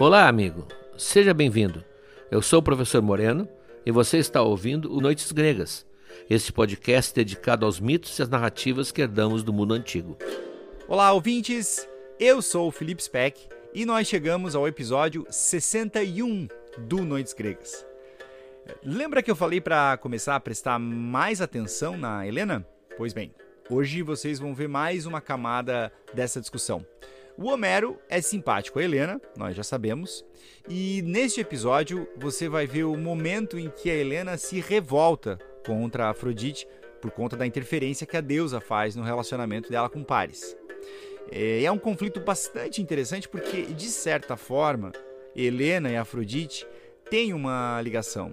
Olá, amigo. Seja bem-vindo. Eu sou o professor Moreno e você está ouvindo o Noites Gregas, este podcast dedicado aos mitos e às narrativas que herdamos do mundo antigo. Olá, ouvintes. Eu sou o Felipe Speck e nós chegamos ao episódio 61 do Noites Gregas. Lembra que eu falei para começar a prestar mais atenção na Helena? Pois bem, hoje vocês vão ver mais uma camada dessa discussão. O Homero é simpático a Helena, nós já sabemos, e neste episódio você vai ver o momento em que a Helena se revolta contra a Afrodite por conta da interferência que a deusa faz no relacionamento dela com Paris. É, é um conflito bastante interessante porque, de certa forma, Helena e Afrodite têm uma ligação.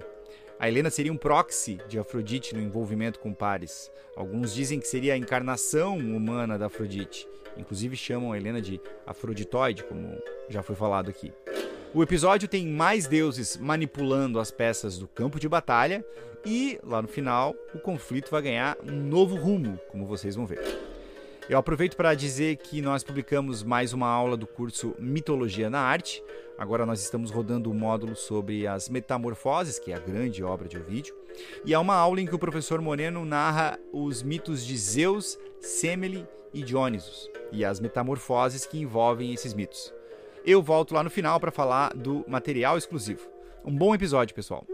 A Helena seria um proxy de Afrodite no envolvimento com Paris. Alguns dizem que seria a encarnação humana da Afrodite. Inclusive chamam a Helena de Afroditoide, como já foi falado aqui. O episódio tem mais deuses manipulando as peças do campo de batalha e, lá no final, o conflito vai ganhar um novo rumo, como vocês vão ver. Eu aproveito para dizer que nós publicamos mais uma aula do curso Mitologia na Arte. Agora nós estamos rodando o um módulo sobre as Metamorfoses, que é a grande obra de Ovídio. E é uma aula em que o professor Moreno narra os mitos de Zeus, Semele e Dionysos e as metamorfoses que envolvem esses mitos. Eu volto lá no final para falar do material exclusivo. Um bom episódio, pessoal.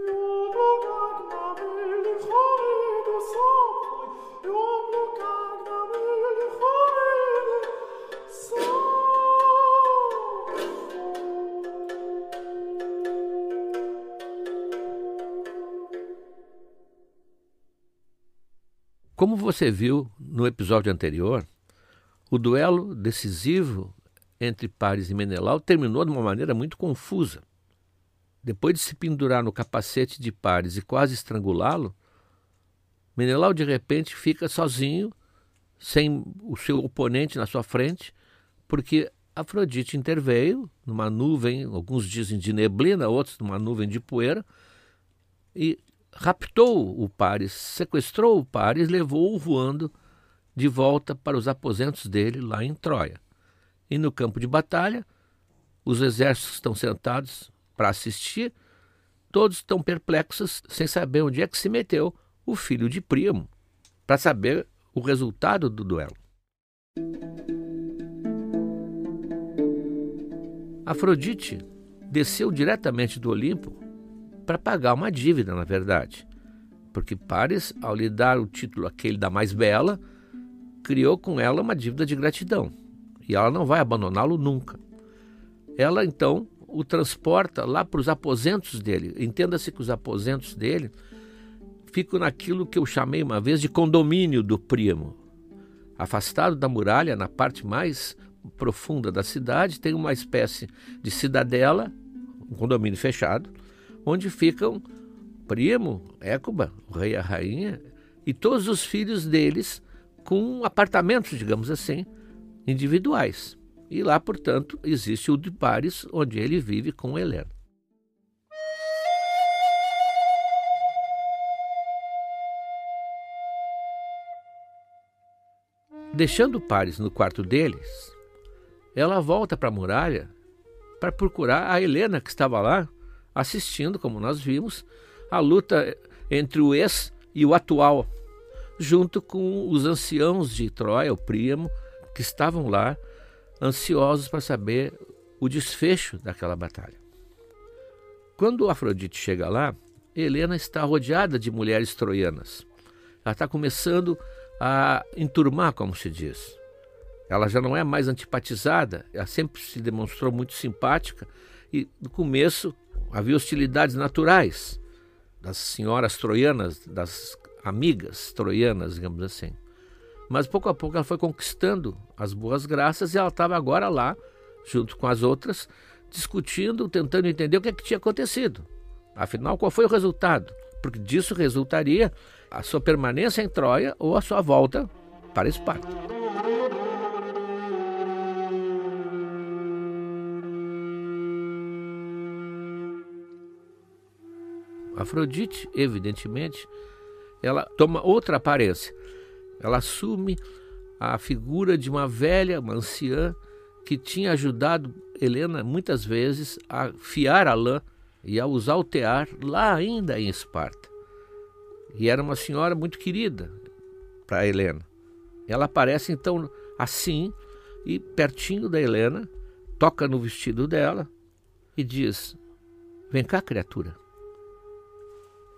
Como você viu no episódio anterior, o duelo decisivo entre Paris e Menelau terminou de uma maneira muito confusa. Depois de se pendurar no capacete de Paris e quase estrangulá-lo, Menelau de repente fica sozinho, sem o seu oponente na sua frente, porque Afrodite interveio numa nuvem, alguns dizem de neblina, outros numa nuvem de poeira, e raptou o Paris, sequestrou o Paris, levou-o voando de volta para os aposentos dele lá em Troia. E no campo de batalha, os exércitos estão sentados para assistir, todos estão perplexos, sem saber onde é que se meteu o filho de Príamo, para saber o resultado do duelo. Afrodite desceu diretamente do Olimpo para pagar uma dívida, na verdade. Porque Paris, ao lhe dar o título aquele da mais bela, criou com ela uma dívida de gratidão. E ela não vai abandoná-lo nunca. Ela então o transporta lá para os aposentos dele. Entenda-se que os aposentos dele ficam naquilo que eu chamei uma vez de condomínio do primo. Afastado da muralha, na parte mais profunda da cidade, tem uma espécie de cidadela, um condomínio fechado, onde ficam Primo, Écuba, o rei e a rainha, e todos os filhos deles com apartamentos, digamos assim, individuais. E lá, portanto, existe o de Paris, onde ele vive com Helena. Deixando Paris no quarto deles, ela volta para a muralha para procurar a Helena que estava lá assistindo, como nós vimos, a luta entre o ex e o atual, junto com os anciãos de Troia, o Príamo, que estavam lá ansiosos para saber o desfecho daquela batalha. Quando Afrodite chega lá, Helena está rodeada de mulheres troianas. Ela está começando a enturmar, como se diz. Ela já não é mais antipatizada, ela sempre se demonstrou muito simpática e no começo havia hostilidades naturais das senhoras troianas, das amigas troianas, digamos assim. Mas pouco a pouco ela foi conquistando as boas graças e ela estava agora lá, junto com as outras, discutindo, tentando entender o que, é que tinha acontecido. Afinal, qual foi o resultado? Porque disso resultaria a sua permanência em Troia ou a sua volta para Esparta. Afrodite, evidentemente, ela toma outra aparência. Ela assume a figura de uma velha, uma anciã, que tinha ajudado Helena muitas vezes a fiar a lã e a usar o tear lá ainda em Esparta. E era uma senhora muito querida para Helena. Ela aparece então assim e pertinho da Helena, toca no vestido dela e diz: Vem cá, criatura.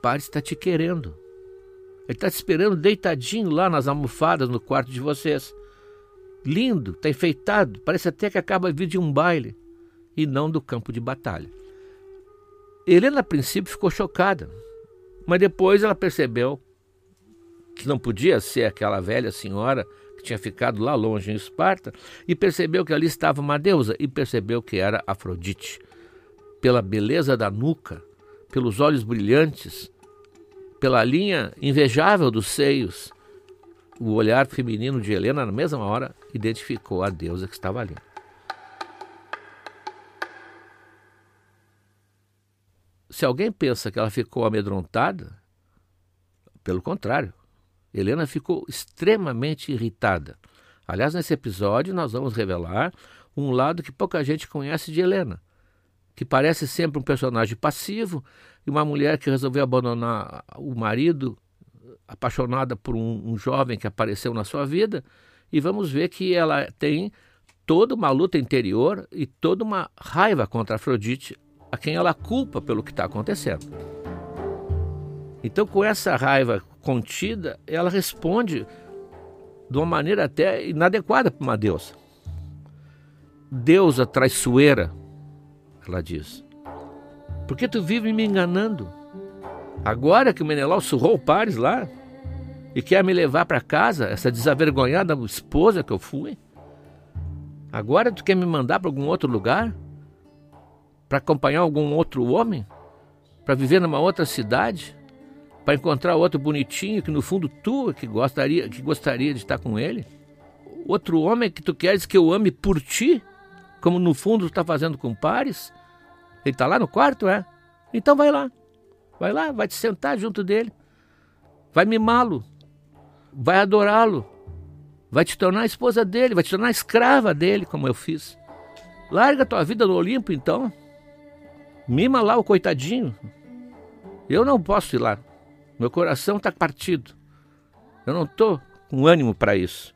Pare está te querendo. Ele está te esperando deitadinho lá nas almofadas no quarto de vocês. Lindo, está enfeitado, parece até que acaba de vir de um baile e não do campo de batalha. Helena, a princípio, ficou chocada, mas depois ela percebeu que não podia ser aquela velha senhora que tinha ficado lá longe em Esparta e percebeu que ali estava uma deusa e percebeu que era Afrodite. Pela beleza da nuca, pelos olhos brilhantes, pela linha invejável dos seios, o olhar feminino de Helena, na mesma hora, identificou a deusa que estava ali. Se alguém pensa que ela ficou amedrontada, pelo contrário, Helena ficou extremamente irritada. Aliás, nesse episódio, nós vamos revelar um lado que pouca gente conhece de Helena, que parece sempre um personagem passivo e uma mulher que resolveu abandonar o marido, apaixonada por um, um jovem que apareceu na sua vida, e vamos ver que ela tem toda uma luta interior e toda uma raiva contra Afrodite, a quem ela culpa pelo que está acontecendo. Então, com essa raiva contida, ela responde de uma maneira até inadequada para uma deusa. Deusa traiçoeira, ela diz. Por que tu vive me enganando? Agora que o Menelau surrou o Pares lá e quer me levar para casa, essa desavergonhada esposa que eu fui, agora tu quer me mandar para algum outro lugar? Para acompanhar algum outro homem? Para viver numa outra cidade? para encontrar outro bonitinho que no fundo tu é que gostaria, que gostaria de estar com ele? Outro homem que tu queres que eu ame por ti, como no fundo tu está fazendo com pares? Ele está lá no quarto, é? Então vai lá. Vai lá, vai te sentar junto dele. Vai mimá-lo. Vai adorá-lo. Vai te tornar esposa dele, vai te tornar escrava dele, como eu fiz. Larga tua vida no Olimpo, então. Mima lá o coitadinho. Eu não posso ir lá. Meu coração está partido. Eu não estou com ânimo para isso.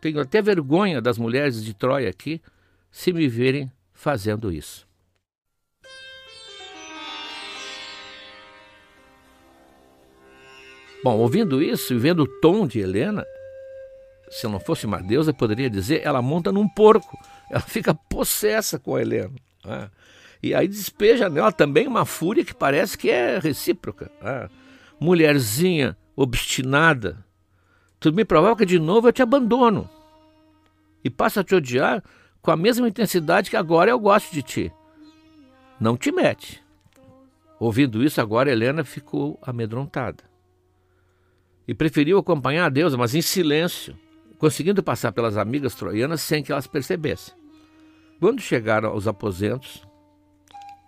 Tenho até vergonha das mulheres de Troia aqui se me verem fazendo isso. Bom, ouvindo isso e vendo o tom de Helena, se não fosse uma deusa, eu poderia dizer ela monta num porco. Ela fica possessa com a Helena. Né? E aí despeja nela também uma fúria que parece que é recíproca. Né? mulherzinha obstinada, tu me provoca de novo, eu te abandono. E passo a te odiar com a mesma intensidade que agora eu gosto de ti. Não te mete. Ouvindo isso, agora Helena ficou amedrontada. E preferiu acompanhar a deusa, mas em silêncio, conseguindo passar pelas amigas troianas sem que elas percebessem. Quando chegaram aos aposentos,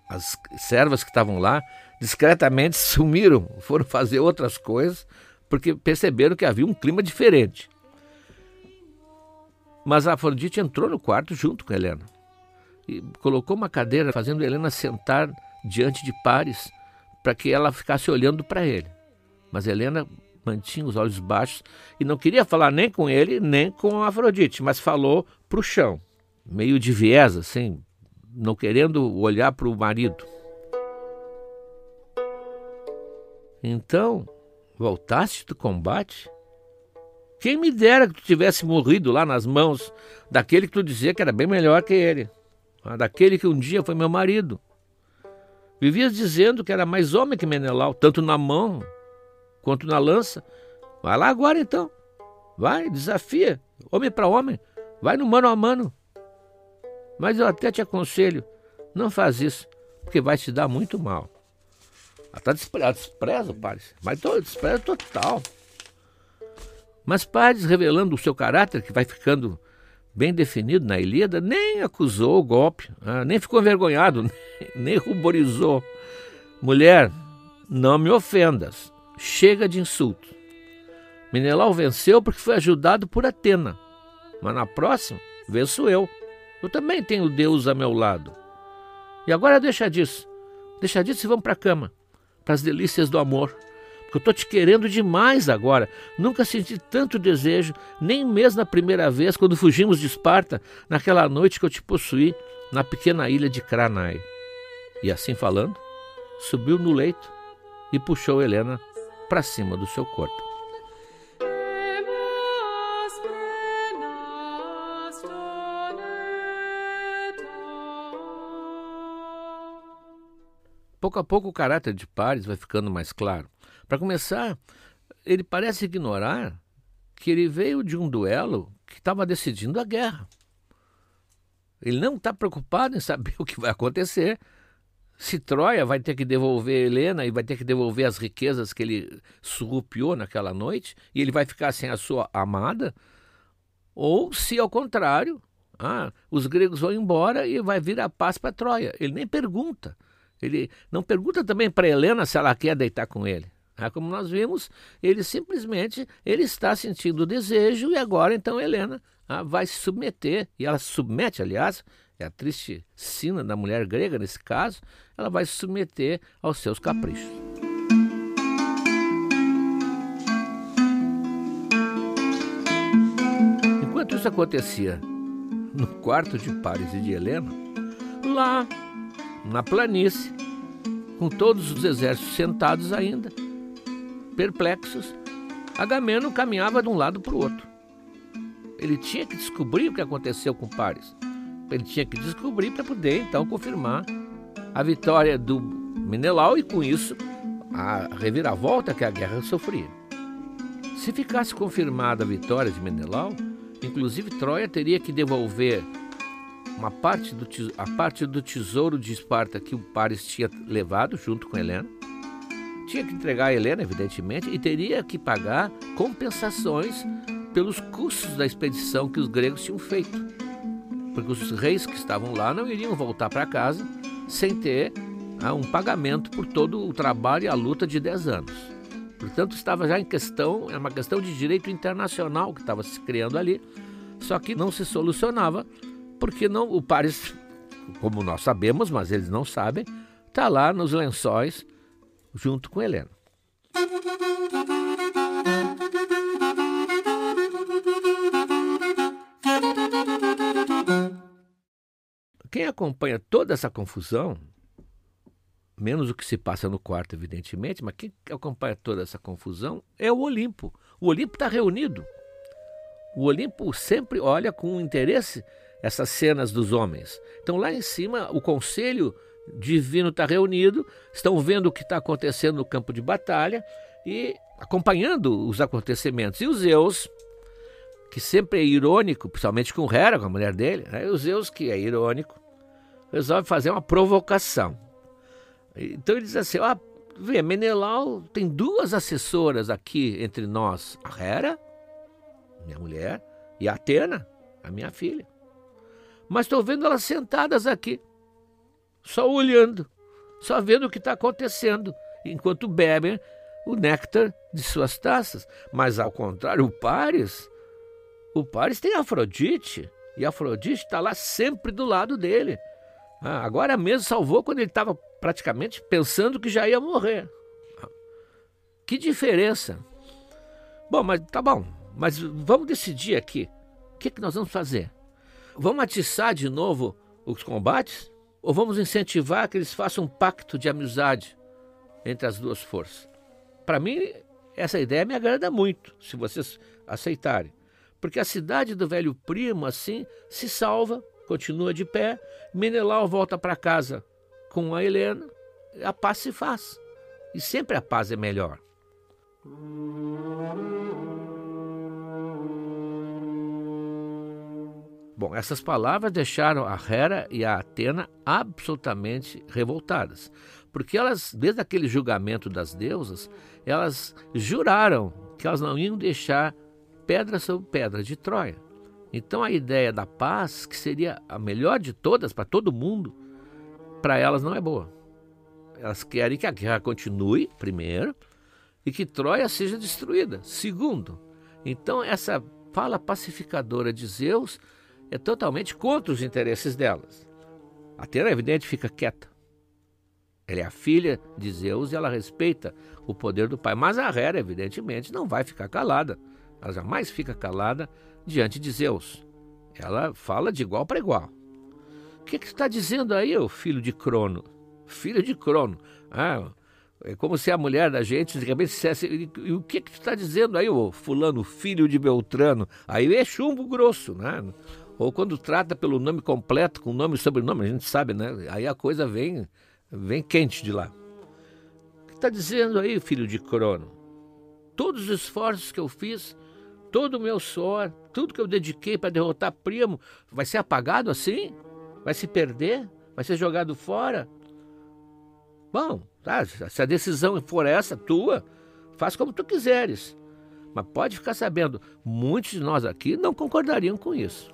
as servas que estavam lá discretamente sumiram, foram fazer outras coisas, porque perceberam que havia um clima diferente. Mas a Afrodite entrou no quarto junto com Helena e colocou uma cadeira, fazendo Helena sentar diante de pares para que ela ficasse olhando para ele. Mas Helena mantinha os olhos baixos e não queria falar nem com ele, nem com Afrodite, mas falou para o chão, meio de viés, assim, não querendo olhar para o marido. Então, voltaste do combate? Quem me dera que tu tivesse morrido lá nas mãos daquele que tu dizia que era bem melhor que ele, ah, daquele que um dia foi meu marido. Vivias dizendo que era mais homem que Menelau, tanto na mão quanto na lança. Vai lá agora então. Vai, desafia, homem para homem. Vai no mano a mano. Mas eu até te aconselho, não faz isso, porque vai te dar muito mal. Está despreza, Paris. Mas tô, desprezo total. Mas Paris, revelando o seu caráter, que vai ficando bem definido na Ilíada, nem acusou o golpe, ah, nem ficou envergonhado, nem ruborizou. Mulher, não me ofendas. Chega de insulto. Menelau venceu porque foi ajudado por Atena. Mas na próxima, venço eu. Eu também tenho Deus a meu lado. E agora deixa disso. Deixa disso e vamos para a cama, para as delícias do amor. Porque eu estou te querendo demais agora. Nunca senti tanto desejo, nem mesmo na primeira vez, quando fugimos de Esparta, naquela noite que eu te possuí na pequena ilha de Cranai. E assim falando, subiu no leito e puxou Helena para cima do seu corpo. Pouco a pouco o caráter de Paris vai ficando mais claro. Para começar, ele parece ignorar que ele veio de um duelo que estava decidindo a guerra. Ele não está preocupado em saber o que vai acontecer. Se Troia vai ter que devolver Helena e vai ter que devolver as riquezas que ele surrupiou naquela noite, e ele vai ficar sem a sua amada, ou se ao contrário, ah, os gregos vão embora e vai vir a paz para Troia. Ele nem pergunta. Ele não pergunta também para Helena se ela quer deitar com ele. Ah, como nós vimos, ele simplesmente ele está sentindo o desejo e agora então Helena ah, vai se submeter, e ela se submete, aliás, é a triste sina da mulher grega nesse caso, ela vai se submeter aos seus caprichos. Enquanto isso acontecia no quarto de Paris e de Helena, lá na planície, com todos os exércitos sentados ainda, perplexos, Agamemnon caminhava de um lado para o outro. Ele tinha que descobrir o que aconteceu com Paris. Ele tinha que descobrir para poder então confirmar a vitória do Menelau e com isso a reviravolta que a guerra sofria. Se ficasse confirmada a vitória de Menelau, inclusive Troia teria que devolver uma parte do, a parte do tesouro de Esparta que o Paris tinha levado junto com Helena. Tinha que entregar a Helena, evidentemente, e teria que pagar compensações pelos custos da expedição que os gregos tinham feito. Porque os reis que estavam lá não iriam voltar para casa sem ter ah, um pagamento por todo o trabalho e a luta de 10 anos. Portanto, estava já em questão, é uma questão de direito internacional que estava se criando ali, só que não se solucionava porque não o Paris, como nós sabemos, mas eles não sabem, está lá nos lençóis junto com Helena. Quem acompanha toda essa confusão, menos o que se passa no quarto, evidentemente, mas quem acompanha toda essa confusão é o Olimpo. O Olimpo está reunido. O Olimpo sempre olha com interesse essas cenas dos homens. Então, lá em cima, o conselho divino está reunido, estão vendo o que está acontecendo no campo de batalha e acompanhando os acontecimentos. E os Zeus, que sempre é irônico, principalmente com Hera, com a mulher dele, né? o Zeus, que é irônico, resolve fazer uma provocação. Então ele diz assim: ó, vê, Menelau tem duas assessoras aqui entre nós, a Hera, minha mulher, e a Atena, a minha filha. Mas estou vendo elas sentadas aqui, só olhando, só vendo o que está acontecendo, enquanto bebem o néctar de suas taças. Mas ao contrário, o Paris, o Paris tem Afrodite, e Afrodite está lá sempre do lado dele. Ah, agora mesmo salvou quando ele estava praticamente pensando que já ia morrer. Que diferença! Bom, mas tá bom, mas vamos decidir aqui. O que, que nós vamos fazer? Vamos atiçar de novo os combates? Ou vamos incentivar que eles façam um pacto de amizade entre as duas forças? Para mim, essa ideia me agrada muito, se vocês aceitarem. Porque a cidade do velho primo, assim, se salva, continua de pé, Menelau volta para casa com a Helena, a paz se faz. E sempre a paz é melhor. Bom, essas palavras deixaram a Hera e a Atena absolutamente revoltadas, porque elas, desde aquele julgamento das deusas, elas juraram que elas não iam deixar pedra sobre pedra de Troia. Então a ideia da paz, que seria a melhor de todas para todo mundo, para elas não é boa. Elas querem que a guerra continue, primeiro, e que Troia seja destruída, segundo. Então essa fala pacificadora de Zeus é totalmente contra os interesses delas. Atena, evidente, fica quieta. Ela é a filha de Zeus e ela respeita o poder do pai. Mas a Hera, evidentemente, não vai ficar calada. Ela jamais fica calada diante de Zeus. Ela fala de igual para igual. O que, que está dizendo aí, o filho de Crono? Filho de Crono. Ah, é como se a mulher da gente de repente dissesse: e, o que, que está dizendo aí, o fulano, filho de Beltrano? Aí é chumbo grosso, né? Ou quando trata pelo nome completo, com nome e sobrenome, a gente sabe, né? Aí a coisa vem, vem quente de lá. O que está dizendo aí, filho de Crono? Todos os esforços que eu fiz, todo o meu suor, tudo que eu dediquei para derrotar Primo, vai ser apagado assim? Vai se perder? Vai ser jogado fora? Bom, tá, se a decisão for essa, tua, faz como tu quiseres. Mas pode ficar sabendo, muitos de nós aqui não concordariam com isso.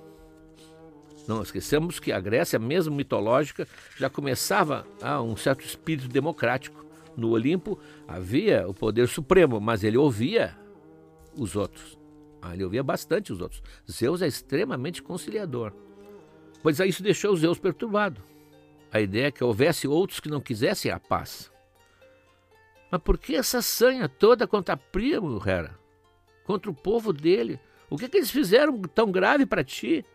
Não esqueçamos que a Grécia, mesmo mitológica, já começava a um certo espírito democrático. No Olimpo havia o poder supremo, mas ele ouvia os outros. Ele ouvia bastante os outros. Zeus é extremamente conciliador. Pois isso deixou Zeus perturbado. A ideia é que houvesse outros que não quisessem a paz. Mas por que essa sanha toda contra Primo, Hera? Contra o povo dele? O que, que eles fizeram tão grave para ti?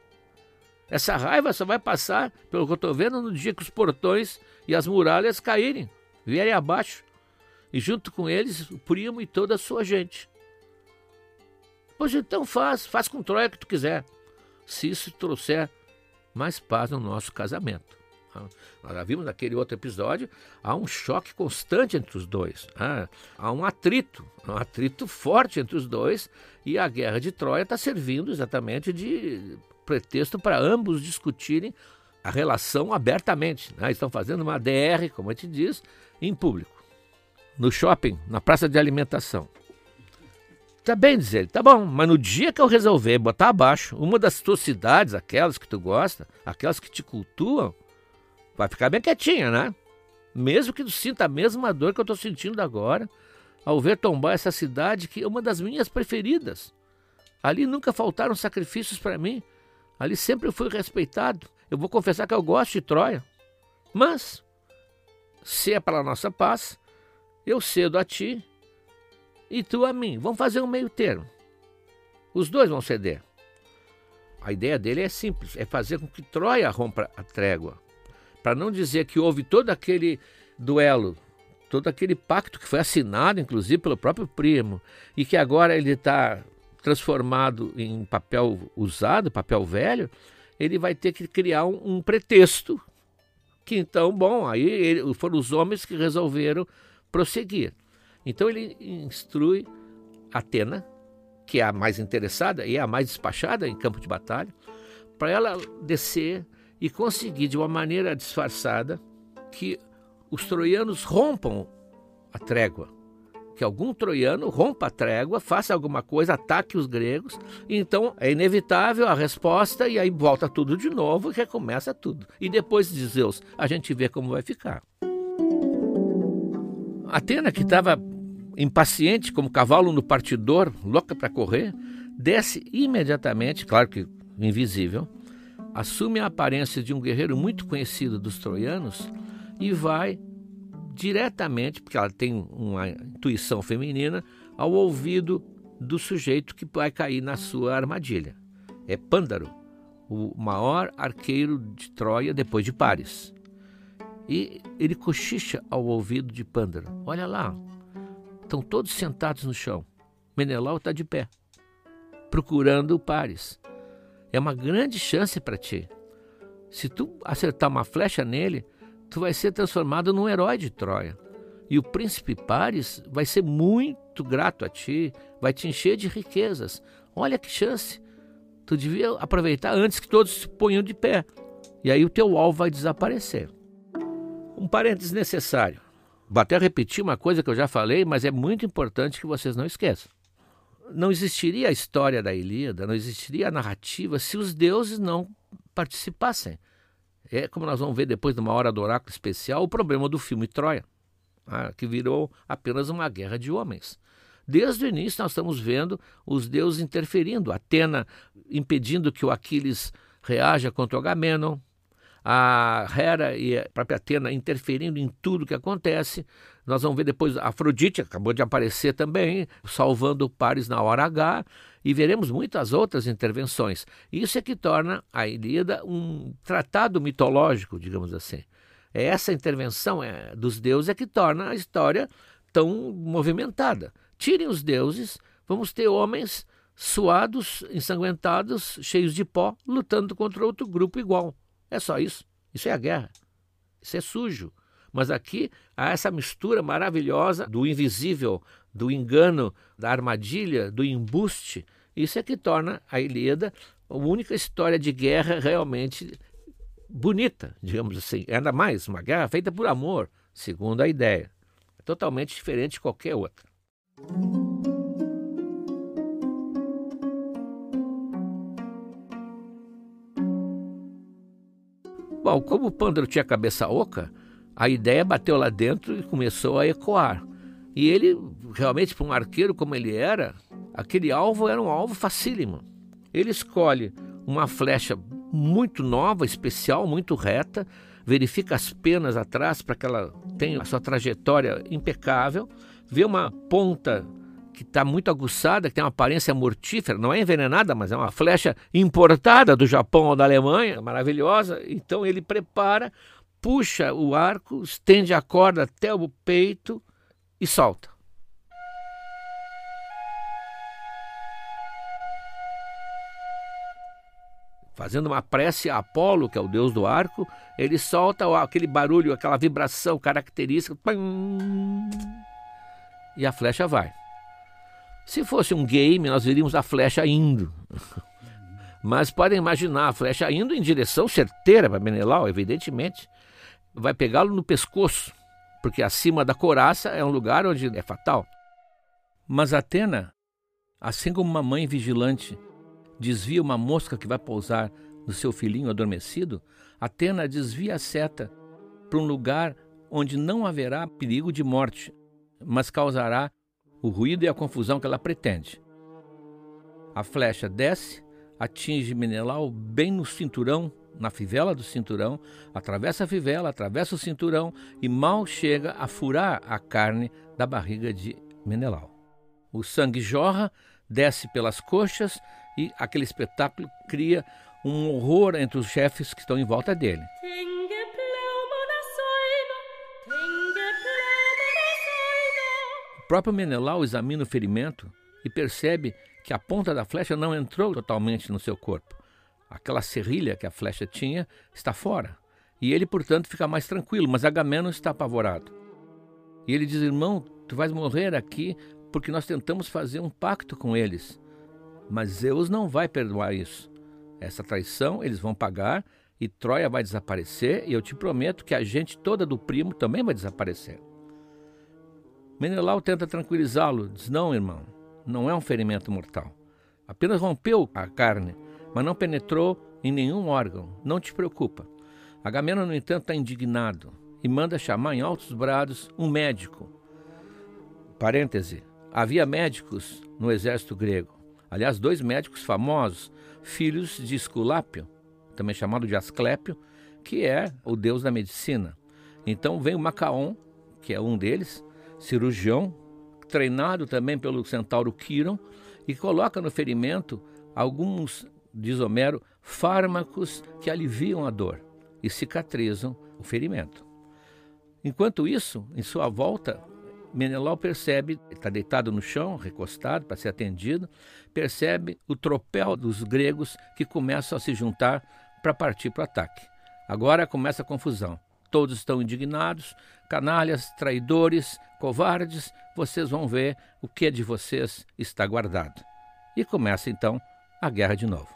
Essa raiva só vai passar, pelo que eu estou vendo, no dia que os portões e as muralhas caírem, vierem abaixo, e junto com eles o primo e toda a sua gente. Pois então faz, faz com Troia que tu quiser, se isso trouxer mais paz no nosso casamento. Ah, nós já vimos naquele outro episódio, há um choque constante entre os dois. Ah, há um atrito, um atrito forte entre os dois, e a guerra de Troia está servindo exatamente de pretexto para ambos discutirem a relação abertamente. Né? Estão fazendo uma DR, como a gente diz, em público. No shopping, na praça de alimentação. Tá bem, diz ele, tá bom, mas no dia que eu resolver botar abaixo uma das tuas cidades, aquelas que tu gosta, aquelas que te cultuam, vai ficar bem quietinha, né? Mesmo que tu sinta a mesma dor que eu estou sentindo agora, ao ver tombar essa cidade que é uma das minhas preferidas. Ali nunca faltaram sacrifícios para mim, Ali sempre fui respeitado. Eu vou confessar que eu gosto de Troia. Mas, se é para nossa paz, eu cedo a ti e tu a mim. Vamos fazer um meio termo. Os dois vão ceder. A ideia dele é simples: é fazer com que Troia rompa a trégua. Para não dizer que houve todo aquele duelo, todo aquele pacto que foi assinado, inclusive, pelo próprio primo, e que agora ele está transformado em papel usado, papel velho, ele vai ter que criar um, um pretexto. Que então, bom, aí ele, foram os homens que resolveram prosseguir. Então ele instrui Atena, que é a mais interessada e é a mais despachada em campo de batalha, para ela descer e conseguir de uma maneira disfarçada que os troianos rompam a trégua que algum troiano rompa a trégua, faça alguma coisa, ataque os gregos. Então é inevitável a resposta e aí volta tudo de novo e recomeça tudo. E depois de Zeus, a gente vê como vai ficar. Atena, que estava impaciente como cavalo no partidor, louca para correr, desce imediatamente, claro que invisível, assume a aparência de um guerreiro muito conhecido dos troianos e vai diretamente, porque ela tem uma intuição feminina, ao ouvido do sujeito que vai cair na sua armadilha. É Pândaro, o maior arqueiro de Troia depois de Paris. E ele cochicha ao ouvido de Pândaro: Olha lá, estão todos sentados no chão. Menelau está de pé, procurando o Paris. É uma grande chance para ti. Se tu acertar uma flecha nele, tu vai ser transformado num herói de Troia. E o príncipe Paris vai ser muito grato a ti, vai te encher de riquezas. Olha que chance! Tu devia aproveitar antes que todos se ponham de pé. E aí o teu alvo vai desaparecer. Um parênteses necessário. Vou até repetir uma coisa que eu já falei, mas é muito importante que vocês não esqueçam. Não existiria a história da Ilíada, não existiria a narrativa se os deuses não participassem. É como nós vamos ver depois de uma hora do oráculo especial, o problema do filme Troia, ah, que virou apenas uma guerra de homens. Desde o início nós estamos vendo os deuses interferindo, Atena impedindo que o Aquiles reaja contra o Agamenon, a Hera e a própria Atena interferindo em tudo que acontece. Nós vamos ver depois a Afrodite, acabou de aparecer também, salvando Paris na hora H, e veremos muitas outras intervenções. Isso é que torna a Ilíada um tratado mitológico, digamos assim. É essa intervenção é, dos deuses é que torna a história tão movimentada. Tirem os deuses, vamos ter homens suados, ensanguentados, cheios de pó, lutando contra outro grupo igual. É só isso. Isso é a guerra. Isso é sujo. Mas aqui há essa mistura maravilhosa do invisível, do engano, da armadilha, do embuste. Isso é que torna a Ilíada a única história de guerra realmente bonita, digamos assim. Ainda mais uma guerra feita por amor, segundo a ideia. É totalmente diferente de qualquer outra. Bom, como o pândaro tinha cabeça oca, a ideia bateu lá dentro e começou a ecoar. E ele, realmente, para um arqueiro como ele era, aquele alvo era um alvo facílimo. Ele escolhe uma flecha muito nova, especial, muito reta, verifica as penas atrás para que ela tenha a sua trajetória impecável, vê uma ponta que está muito aguçada, que tem uma aparência mortífera, não é envenenada, mas é uma flecha importada do Japão ou da Alemanha, maravilhosa. Então ele prepara, puxa o arco, estende a corda até o peito e solta. Fazendo uma prece a Apolo, que é o deus do arco, ele solta aquele barulho, aquela vibração característica, e a flecha vai. Se fosse um game, nós veríamos a flecha indo. Mas podem imaginar a flecha indo em direção certeira para Menelau, evidentemente. Vai pegá-lo no pescoço, porque acima da coraça é um lugar onde é fatal. Mas Atena, assim como uma mãe vigilante desvia uma mosca que vai pousar no seu filhinho adormecido, Atena desvia a seta para um lugar onde não haverá perigo de morte, mas causará o ruído e a confusão que ela pretende. A flecha desce, atinge Menelau bem no cinturão, na fivela do cinturão, atravessa a fivela, atravessa o cinturão e mal chega a furar a carne da barriga de Menelau. O sangue jorra, desce pelas coxas e aquele espetáculo cria um horror entre os chefes que estão em volta dele. Próprio Menelau examina o ferimento e percebe que a ponta da flecha não entrou totalmente no seu corpo. Aquela serrilha que a flecha tinha está fora. E ele, portanto, fica mais tranquilo, mas Agamenon está apavorado. E ele diz: Irmão, tu vais morrer aqui porque nós tentamos fazer um pacto com eles. Mas Zeus não vai perdoar isso. Essa traição eles vão pagar e Troia vai desaparecer, e eu te prometo que a gente toda do primo também vai desaparecer. Menelau tenta tranquilizá-lo, diz: Não, irmão, não é um ferimento mortal. Apenas rompeu a carne, mas não penetrou em nenhum órgão. Não te preocupa. Agamemnon, no entanto, está indignado e manda chamar em altos brados um médico. Parêntese: havia médicos no exército grego. Aliás, dois médicos famosos, filhos de Esculápio, também chamado de Asclépio, que é o deus da medicina. Então vem o Macaon, que é um deles, cirurgião, treinado também pelo centauro Quiron, e coloca no ferimento alguns, diz Homero, fármacos que aliviam a dor e cicatrizam o ferimento. Enquanto isso, em sua volta, Menelau percebe, está deitado no chão, recostado para ser atendido, percebe o tropel dos gregos que começam a se juntar para partir para o ataque. Agora começa a confusão. Todos estão indignados, canalhas, traidores, covardes, vocês vão ver o que de vocês está guardado. E começa então a guerra de novo.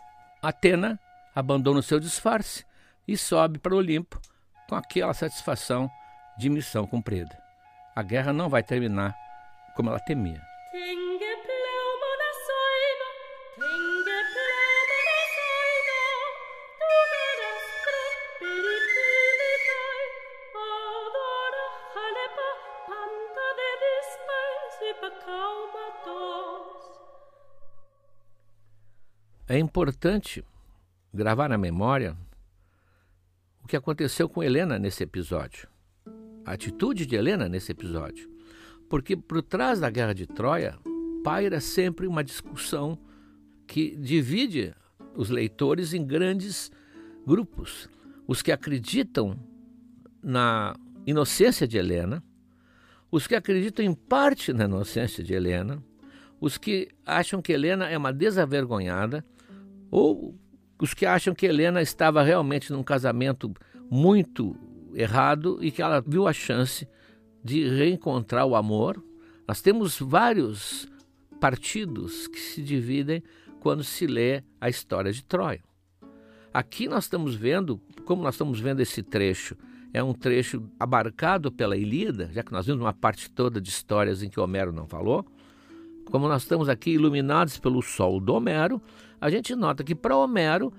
Atena abandona o seu disfarce e sobe para o Olimpo com aquela satisfação de missão cumprida. A guerra não vai terminar como ela temia. É importante gravar na memória o que aconteceu com Helena nesse episódio. A atitude de Helena nesse episódio. Porque por trás da guerra de Troia paira sempre uma discussão que divide os leitores em grandes grupos. Os que acreditam na inocência de Helena, os que acreditam em parte na inocência de Helena, os que acham que Helena é uma desavergonhada, ou os que acham que Helena estava realmente num casamento muito errado e que ela viu a chance de reencontrar o amor. Nós temos vários partidos que se dividem quando se lê a história de Troia. Aqui nós estamos vendo, como nós estamos vendo esse trecho, é um trecho abarcado pela Ilíada, já que nós vimos uma parte toda de histórias em que Homero não falou. Como nós estamos aqui iluminados pelo sol do Homero, a gente nota que para Homero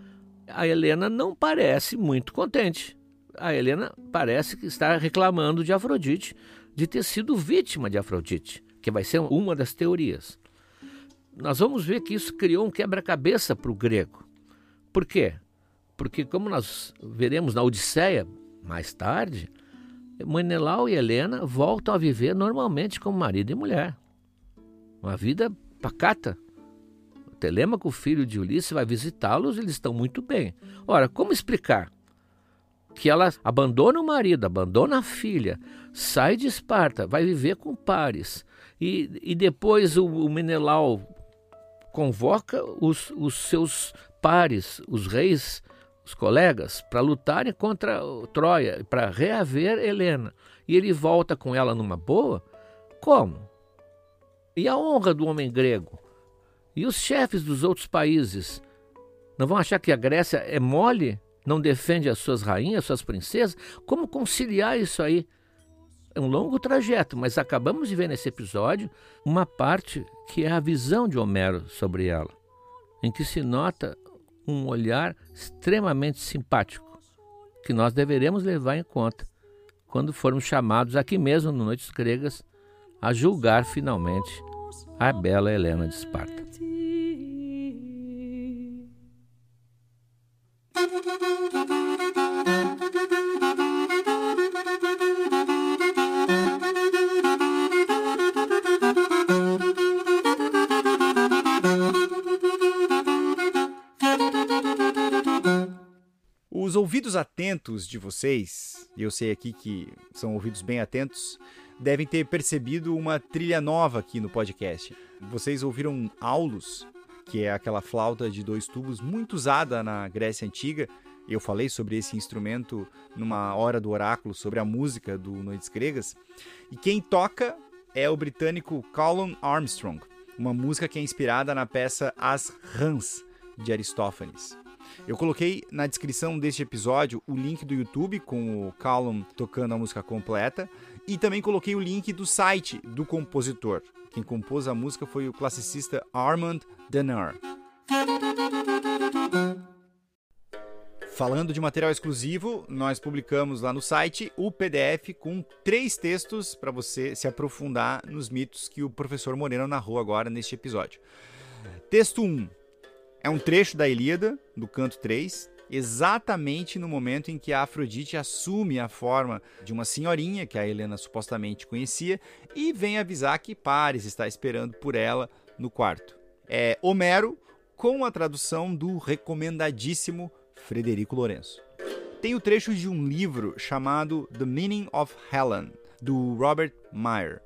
a Helena não parece muito contente. A Helena parece que está reclamando de Afrodite, de ter sido vítima de Afrodite, que vai ser uma das teorias. Nós vamos ver que isso criou um quebra-cabeça para o grego. Por quê? Porque, como nós veremos na Odisseia mais tarde, Menelau e Helena voltam a viver normalmente como marido e mulher. Uma vida pacata. Telêmaco, filho de Ulisses, vai visitá-los eles estão muito bem. Ora, como explicar que ela abandona o marido, abandona a filha, sai de Esparta, vai viver com pares, e, e depois o, o Menelau convoca os, os seus pares, os reis, os colegas, para lutarem contra Troia, para reaver Helena. E ele volta com ela numa boa? Como? E a honra do homem grego? E os chefes dos outros países não vão achar que a Grécia é mole? Não defende as suas rainhas, as suas princesas? Como conciliar isso aí? É um longo trajeto, mas acabamos de ver nesse episódio uma parte que é a visão de Homero sobre ela, em que se nota um olhar extremamente simpático, que nós deveremos levar em conta quando formos chamados aqui mesmo no Noites Gregas a julgar finalmente a bela Helena de Esparta. Os ouvidos atentos de vocês, e eu sei aqui que são ouvidos bem atentos, devem ter percebido uma trilha nova aqui no podcast. Vocês ouviram Aulus, que é aquela flauta de dois tubos muito usada na Grécia Antiga. Eu falei sobre esse instrumento numa hora do oráculo sobre a música do Noites Gregas. E quem toca é o britânico Callum Armstrong, uma música que é inspirada na peça As Rãs de Aristófanes. Eu coloquei na descrição deste episódio o link do YouTube com o Callum tocando a música completa e também coloquei o link do site do compositor. Quem compôs a música foi o classicista Armand Denner. Falando de material exclusivo, nós publicamos lá no site o PDF com três textos para você se aprofundar nos mitos que o professor Moreno narrou agora neste episódio. Texto 1 é um trecho da Ilíada, do canto 3, exatamente no momento em que a Afrodite assume a forma de uma senhorinha que a Helena supostamente conhecia e vem avisar que Paris está esperando por ela no quarto. É Homero com a tradução do recomendadíssimo Frederico Lourenço. Tem o trecho de um livro chamado The Meaning of Helen, do Robert Meyer.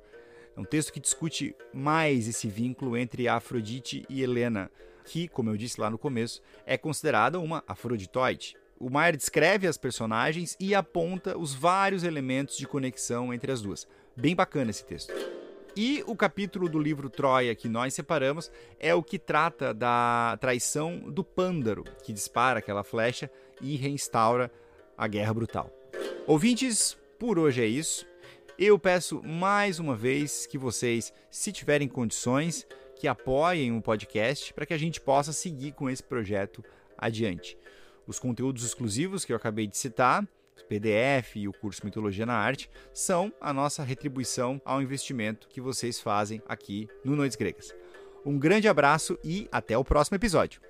É um texto que discute mais esse vínculo entre Afrodite e Helena, que, como eu disse lá no começo, é considerada uma afroditoide. O Maier descreve as personagens e aponta os vários elementos de conexão entre as duas. Bem bacana esse texto. E o capítulo do livro Troia que nós separamos é o que trata da traição do Pândaro, que dispara aquela flecha e reinstaura a guerra brutal. Ouvintes, por hoje é isso. Eu peço mais uma vez que vocês, se tiverem condições, que apoiem o podcast para que a gente possa seguir com esse projeto adiante. Os conteúdos exclusivos que eu acabei de citar, o PDF e o curso Mitologia na Arte, são a nossa retribuição ao investimento que vocês fazem aqui no Noites Gregas. Um grande abraço e até o próximo episódio.